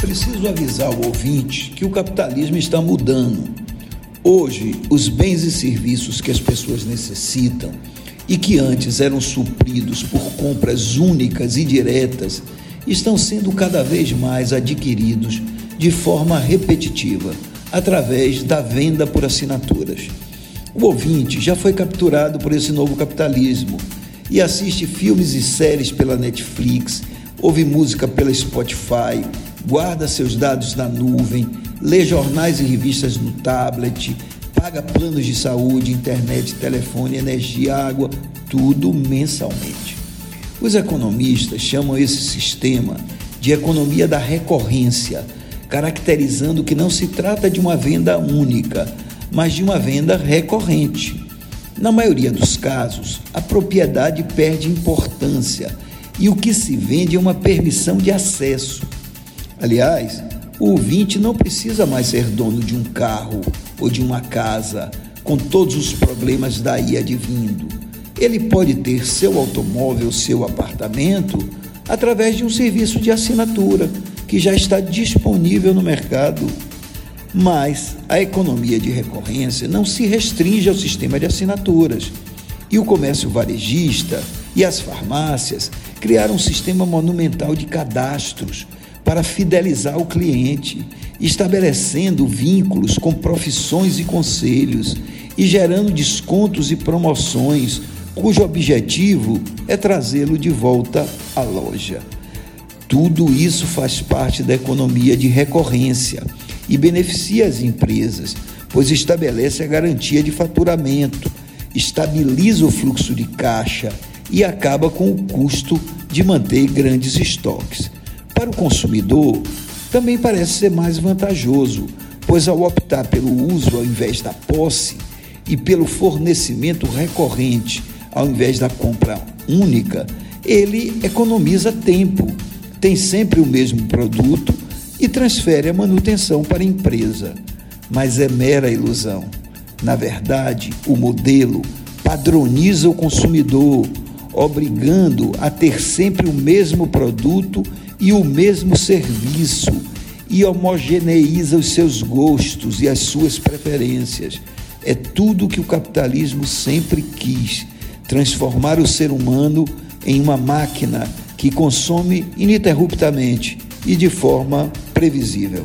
Preciso avisar o ouvinte que o capitalismo está mudando. Hoje, os bens e serviços que as pessoas necessitam e que antes eram supridos por compras únicas e diretas estão sendo cada vez mais adquiridos de forma repetitiva, através da venda por assinaturas. O ouvinte já foi capturado por esse novo capitalismo e assiste filmes e séries pela Netflix, ouve música pela Spotify, guarda seus dados na nuvem, lê jornais e revistas no tablet, paga planos de saúde, internet, telefone, energia, água, tudo mensalmente. Os economistas chamam esse sistema de economia da recorrência, caracterizando que não se trata de uma venda única, mas de uma venda recorrente. Na maioria dos casos, a propriedade perde importância e o que se vende é uma permissão de acesso. Aliás, o ouvinte não precisa mais ser dono de um carro ou de uma casa, com todos os problemas daí advindo. Ele pode ter seu automóvel, seu apartamento, através de um serviço de assinatura que já está disponível no mercado. Mas a economia de recorrência não se restringe ao sistema de assinaturas. E o comércio varejista e as farmácias criaram um sistema monumental de cadastros para fidelizar o cliente, estabelecendo vínculos com profissões e conselhos e gerando descontos e promoções, cujo objetivo é trazê-lo de volta à loja. Tudo isso faz parte da economia de recorrência e beneficia as empresas, pois estabelece a garantia de faturamento, estabiliza o fluxo de caixa e acaba com o custo de manter grandes estoques. Para o consumidor, também parece ser mais vantajoso, pois ao optar pelo uso ao invés da posse e pelo fornecimento recorrente ao invés da compra única, ele economiza tempo, tem sempre o mesmo produto e transfere a manutenção para a empresa. Mas é mera ilusão. Na verdade, o modelo padroniza o consumidor, obrigando a ter sempre o mesmo produto e o mesmo serviço e homogeneiza os seus gostos e as suas preferências. É tudo que o capitalismo sempre quis: transformar o ser humano em uma máquina que consome ininterruptamente e de forma previsível.